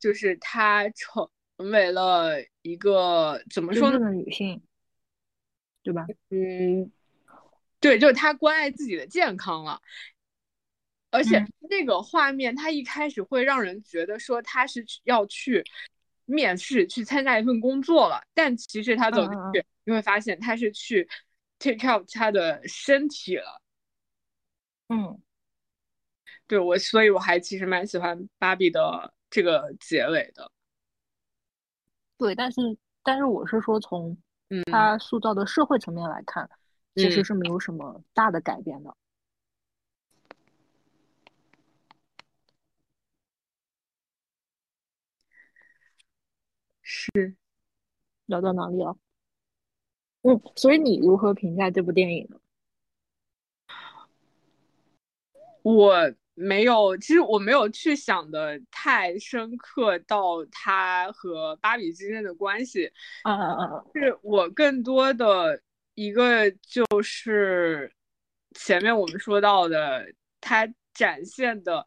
[SPEAKER 2] 就是她成为了一个怎么说
[SPEAKER 3] 呢？女性，对吧？
[SPEAKER 2] 嗯，对，就是她关爱自己的健康了。而且那个画面，他一开始会让人觉得说他是要去面试、去参加一份工作了，但其实他走进去，你会发现他是去 take care of 她的身体了。
[SPEAKER 3] 嗯，
[SPEAKER 2] 对我，所以我还其实蛮喜欢芭比的。这个结尾的，
[SPEAKER 3] 对，但是但是我是说从他塑造的社会层面来看，其实是没有什么大的改变的。
[SPEAKER 2] 是
[SPEAKER 3] 聊到哪里了？嗯，所以你如何评价这部电影呢？
[SPEAKER 2] 我。没有，其实我没有去想的太深刻到他和芭比之间的关系。
[SPEAKER 3] 嗯嗯嗯，
[SPEAKER 2] 是我更多的一个就是前面我们说到的，他展现的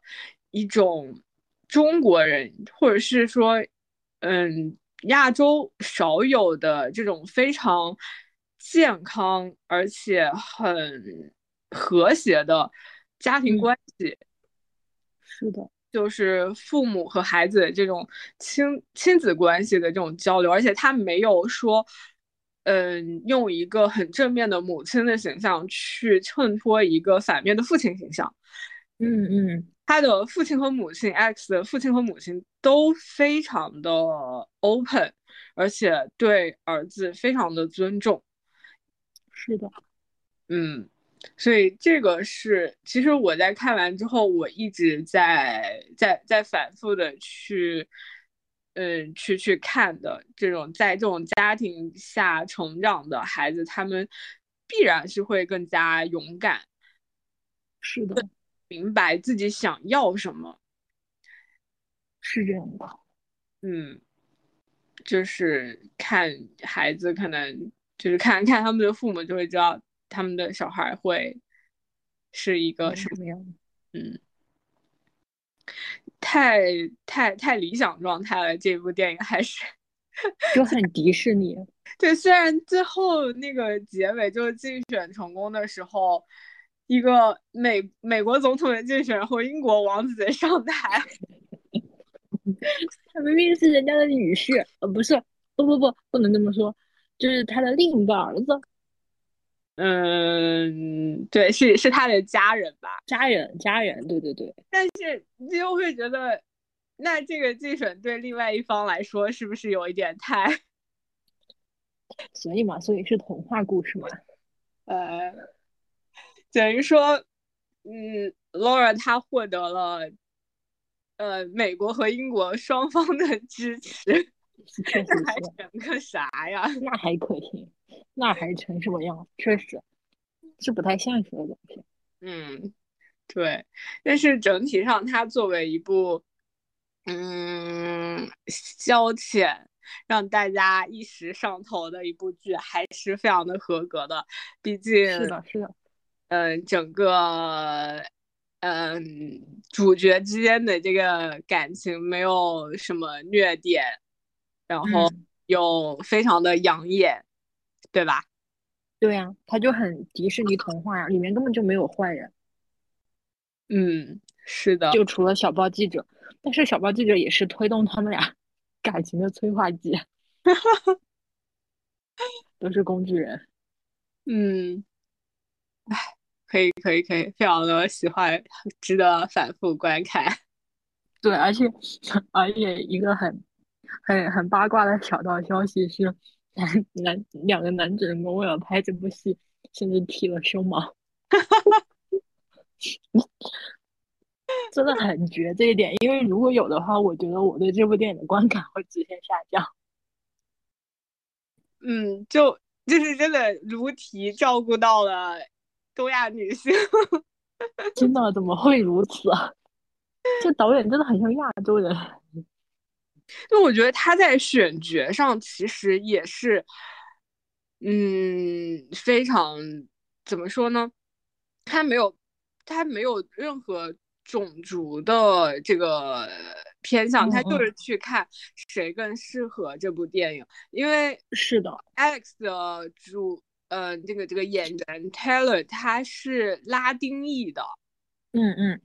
[SPEAKER 2] 一种中国人，或者是说，嗯，亚洲少有的这种非常健康而且很和谐的家庭关系。
[SPEAKER 3] 是的，
[SPEAKER 2] 就是父母和孩子这种亲亲子关系的这种交流，而且他没有说，嗯，用一个很正面的母亲的形象去衬托一个反面的父亲形象。
[SPEAKER 3] 嗯嗯，
[SPEAKER 2] 他的父亲和母亲，X 的父亲和母亲都非常的 open，而且对儿子非常的尊重。
[SPEAKER 3] 是的，
[SPEAKER 2] 嗯。所以这个是，其实我在看完之后，我一直在在在反复的去，嗯，去去看的这种在这种家庭下成长的孩子，他们必然是会更加勇敢。
[SPEAKER 3] 是的，
[SPEAKER 2] 明白自己想要什么，
[SPEAKER 3] 是这样的。
[SPEAKER 2] 嗯，就是看孩子，可能就是看看他们的父母，就会知道他们的小孩会是一个什么样。嗯，太太太理想状态了，这部电影还是
[SPEAKER 3] 就很迪士尼。
[SPEAKER 2] 对，虽然最后那个结尾就是竞选成功的时候。一个美美国总统的竞选，和英国王子上台，
[SPEAKER 3] 他明明是人家的女婿，呃，不是，不不不，不能这么说，就是他的另一个儿子。
[SPEAKER 2] 嗯，对，是是他的家人吧？
[SPEAKER 3] 家人，家人，对对对。
[SPEAKER 2] 但是你又会觉得，那这个竞选对另外一方来说，是不是有一点太？
[SPEAKER 3] 所以嘛，所以是童话故事嘛？
[SPEAKER 2] 呃。等于说，嗯，Laura 她获得了，呃，美国和英国双方的支持，
[SPEAKER 3] 确实
[SPEAKER 2] 还成个啥呀？
[SPEAKER 3] 那还可行，那还成什么样？确实是不太现实的东西。
[SPEAKER 2] 嗯，对。但是整体上，它作为一部，嗯，消遣让大家一时上头的一部剧，还是非常的合格的。毕竟，
[SPEAKER 3] 是的，是的。
[SPEAKER 2] 嗯，整个嗯主角之间的这个感情没有什么虐点，然后又非常的养眼，对吧？
[SPEAKER 3] 对呀，他就很迪士尼童话呀，里面根本就没有坏人。
[SPEAKER 2] 嗯，是的，
[SPEAKER 3] 就除了小报记者，但是小报记者也是推动他们俩 感情的催化剂，都是工具人。
[SPEAKER 2] 嗯，唉。可以可以可以，非常的喜欢，值得反复观看。
[SPEAKER 3] 对，而且而且一个很很很八卦的小道消息是，男男两个男主人公为了拍这部戏，甚至剃了胸毛，真的很绝这一点。因为如果有的话，我觉得我对这部电影的观感会直线下降。
[SPEAKER 2] 嗯，就就是真的如题照顾到了。东亚女性，
[SPEAKER 3] 真的怎么会如此啊？这导演真的很像亚洲人。
[SPEAKER 2] 就我觉得他在选角上其实也是，嗯，非常怎么说呢？他没有，他没有任何种族的这个偏向，他就是去看谁更适合这部电影。因为
[SPEAKER 3] 是的
[SPEAKER 2] ，Alex 的主。呃，这个这个演员 Taylor 他是拉丁裔的，
[SPEAKER 3] 嗯嗯，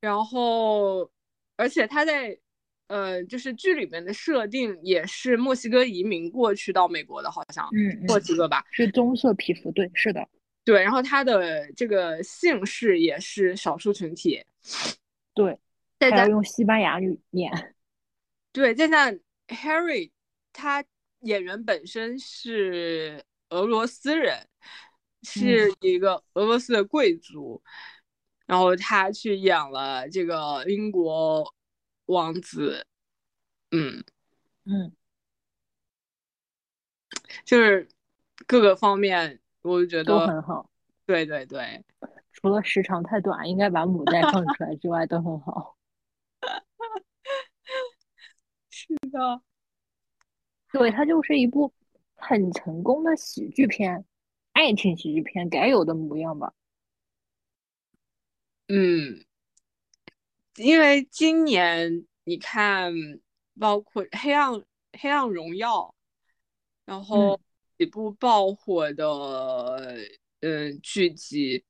[SPEAKER 2] 然后而且他在呃就是剧里面的设定也是墨西哥移民过去到美国的，好像
[SPEAKER 3] 嗯
[SPEAKER 2] 墨西哥吧，
[SPEAKER 3] 是棕色皮肤，对，是的，
[SPEAKER 2] 对，然后他的这个姓氏也是少数群体，
[SPEAKER 3] 对，还要用西班牙语念，
[SPEAKER 2] 对，再加 Harry 他演员本身是。俄罗斯人是一个俄罗斯的贵族，然后他去演了这个英国王子，嗯
[SPEAKER 3] 嗯，
[SPEAKER 2] 就是各个方面我就觉得
[SPEAKER 3] 都很好。
[SPEAKER 2] 对对对，
[SPEAKER 3] 除了时长太短，应该把母带放出来之外，都很好。
[SPEAKER 2] 是的，
[SPEAKER 3] 对，它就是一部。很成功的喜剧片，爱情喜剧片该有的模样吧。
[SPEAKER 2] 嗯，因为今年你看，包括《黑暗黑暗荣耀》，然后几部爆火的嗯剧集，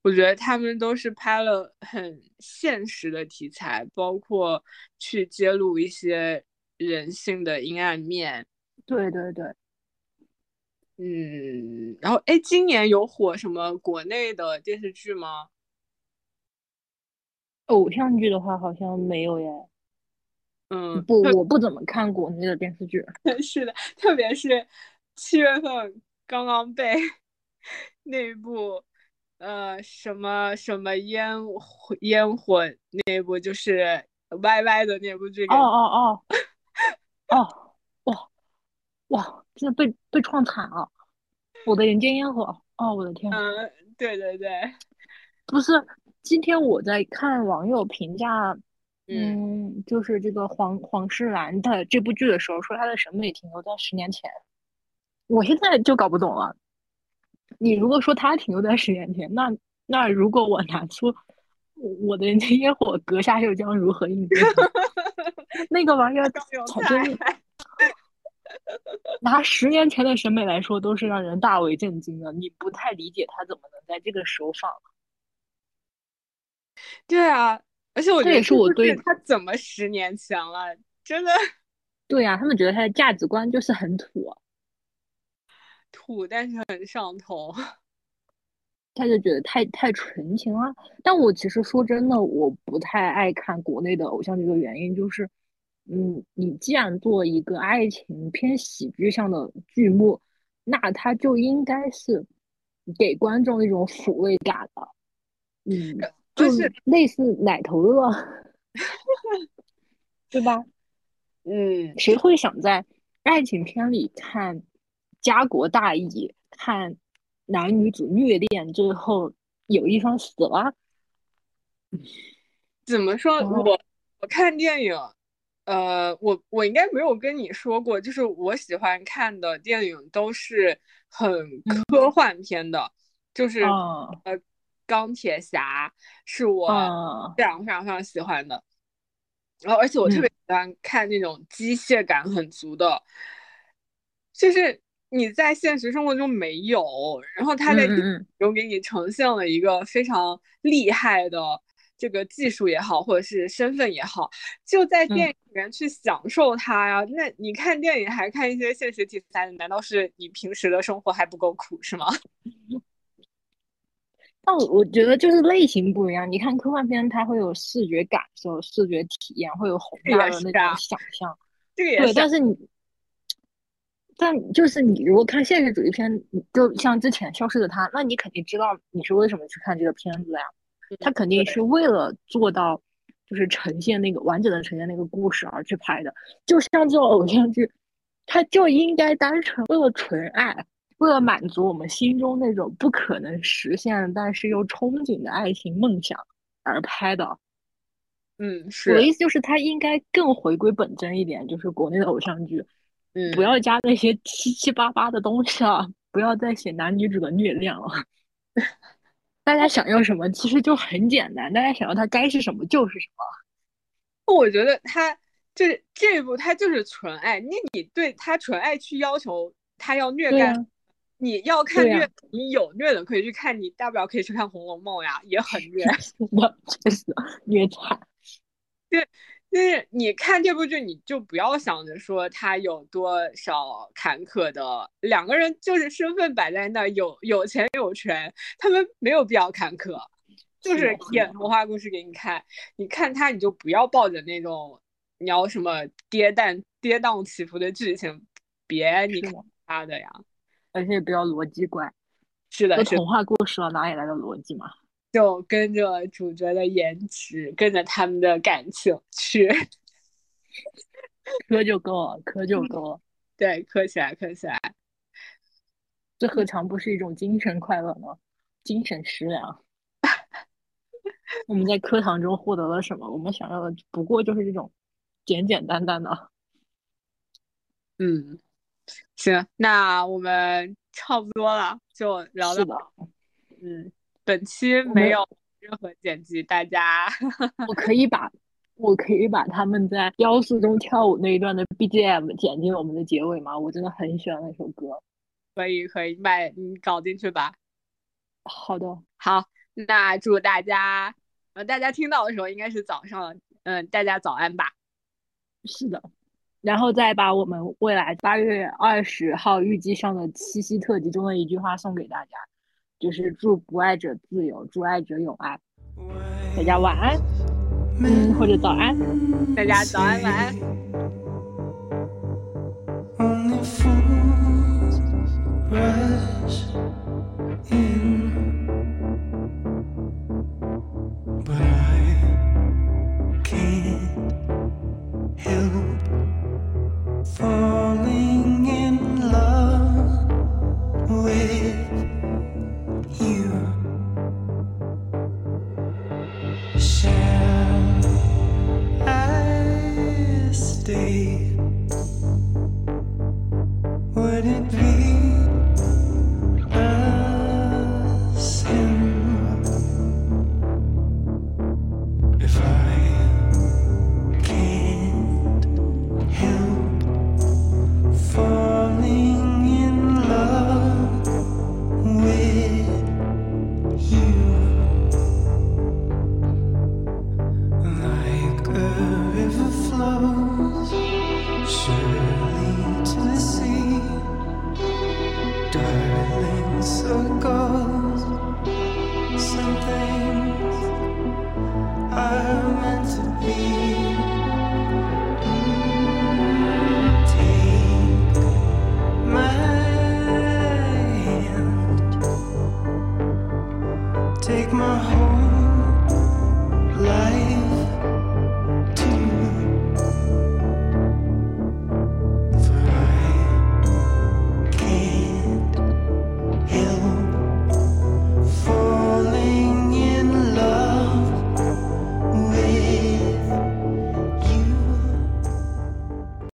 [SPEAKER 2] 我觉得他们都是拍了很现实的题材，包括去揭露一些人性的阴暗面。
[SPEAKER 3] 对对对。
[SPEAKER 2] 嗯，然后哎，今年有火什么国内的电视剧吗？
[SPEAKER 3] 偶像剧的话，好像没有耶。
[SPEAKER 2] 嗯，
[SPEAKER 3] 不，我不怎么看国内的电视剧。
[SPEAKER 2] 是的，特别是七月份刚刚被 那部呃什么什么烟烟火那部就是 Y Y 的那部剧。
[SPEAKER 3] 哦哦哦 哦，哇哇！真的被被撞惨了，我的人间烟火。哦，我的天！
[SPEAKER 2] 嗯，对对对，
[SPEAKER 3] 不是，今天我在看网友评价，嗯，就是这个黄黄世兰的这部剧的时候，说他的审美停留在十年前。我现在就搞不懂了。你如果说他停留在十年前，那那如果我拿出我的人间烟火阁下又将如何应对？那个玩意儿，草真。拿十年前的审美来说，都是让人大为震惊的。你不太理解他怎么能在这个时候放。
[SPEAKER 2] 对啊，而且我
[SPEAKER 3] 这也是我对
[SPEAKER 2] 他怎么十年前了，真的。
[SPEAKER 3] 对呀，他们觉得他的价值观就是很土，
[SPEAKER 2] 土但是很上头。
[SPEAKER 3] 他就觉得太太纯情了。但我其实说真的，我不太爱看国内的偶像剧的原因就是。嗯，你既然做一个爱情偏喜剧向的剧目，那它就应该是给观众一种抚慰感的。嗯，就是类似奶头乐，对吧？
[SPEAKER 2] 嗯，
[SPEAKER 3] 谁会想在爱情片里看家国大义，看男女主虐恋，最后有一方死了？
[SPEAKER 2] 怎么说？我我看电影。呃，我我应该没有跟你说过，就是我喜欢看的电影都是很科幻片的，就是呃，钢铁侠是我非常非常非常喜欢的，然后而且我特别喜欢看那种机械感很足的，就是你在现实生活中没有，然后他在中给你呈现了一个非常厉害的。这个技术也好，或者是身份也好，就在电影里面去享受它呀。那你看电影还看一些现实题材，难道是你平时的生活还不够苦是吗？
[SPEAKER 3] 但我我觉得就是类型不一样。你看科幻片，它会有视觉感受、视觉体验，会有宏大的那种想象。
[SPEAKER 2] 这个也
[SPEAKER 3] 对，但是你，但就是你如果看现实主义片，就像之前《消失的她》，那你肯定知道你是为什么去看这个片子呀。他肯定是为了做到，就是呈现那个完整的呈现那个故事而去拍的。就像这种偶像剧，它就应该单纯为了纯爱，为了满足我们心中那种不可能实现但是又憧憬的爱情梦想而拍的。
[SPEAKER 2] 嗯，是。
[SPEAKER 3] 我的意思就是，他应该更回归本真一点，就是国内的偶像剧，
[SPEAKER 2] 嗯，
[SPEAKER 3] 不要加那些七七八八的东西了，不要再写男女主的虐恋了。大家想要什么，其实就很简单。大家想要它该是什么就是什么。
[SPEAKER 2] 我觉得他就是这一部，他就是纯爱。那你对他纯爱去要求他要虐干，你要看虐，你有虐的可以去看，你大不了可以去看《红楼梦》呀，也很虐。
[SPEAKER 3] 确实虐惨。
[SPEAKER 2] 对。就是你看这部剧，你就不要想着说他有多少坎坷的，两个人就是身份摆在那，有有钱有权，他们没有必要坎坷，就是演童话故事给你看。你看他，你就不要抱着那种你要什么跌宕跌宕起伏的剧情，别你看他的呀，
[SPEAKER 3] 而且不要逻辑怪。
[SPEAKER 2] 是的，
[SPEAKER 3] 童话故事了，哪里来的逻辑嘛？
[SPEAKER 2] 就跟着主角的颜值，跟着他们的感情去
[SPEAKER 3] 磕就够了，磕就够了。
[SPEAKER 2] 对，磕起来，磕起来，
[SPEAKER 3] 这何尝不是一种精神快乐呢？精神食粮。我们在课堂中获得了什么？我们想要的不过就是这种简简单单的。
[SPEAKER 2] 嗯，行，那我们差不多了，就聊到。嗯。本期没有任何剪辑，大家
[SPEAKER 3] 我可以把我可以把他们在雕塑中跳舞那一段的 BGM 剪进我们的结尾吗？我真的很喜欢那首歌。
[SPEAKER 2] 可以可以，买你搞进去吧。
[SPEAKER 3] 好的，
[SPEAKER 2] 好，那祝大家呃大家听到的时候应该是早上，嗯，大家早安吧。
[SPEAKER 3] 是的，然后再把我们未来八月二十号预计上的七夕特辑中的一句话送给大家。就是祝不爱者自由祝爱者永安大家晚安。嗯或者早安。
[SPEAKER 2] 大家早安晚安。
[SPEAKER 4] Only fools rush in. But i can't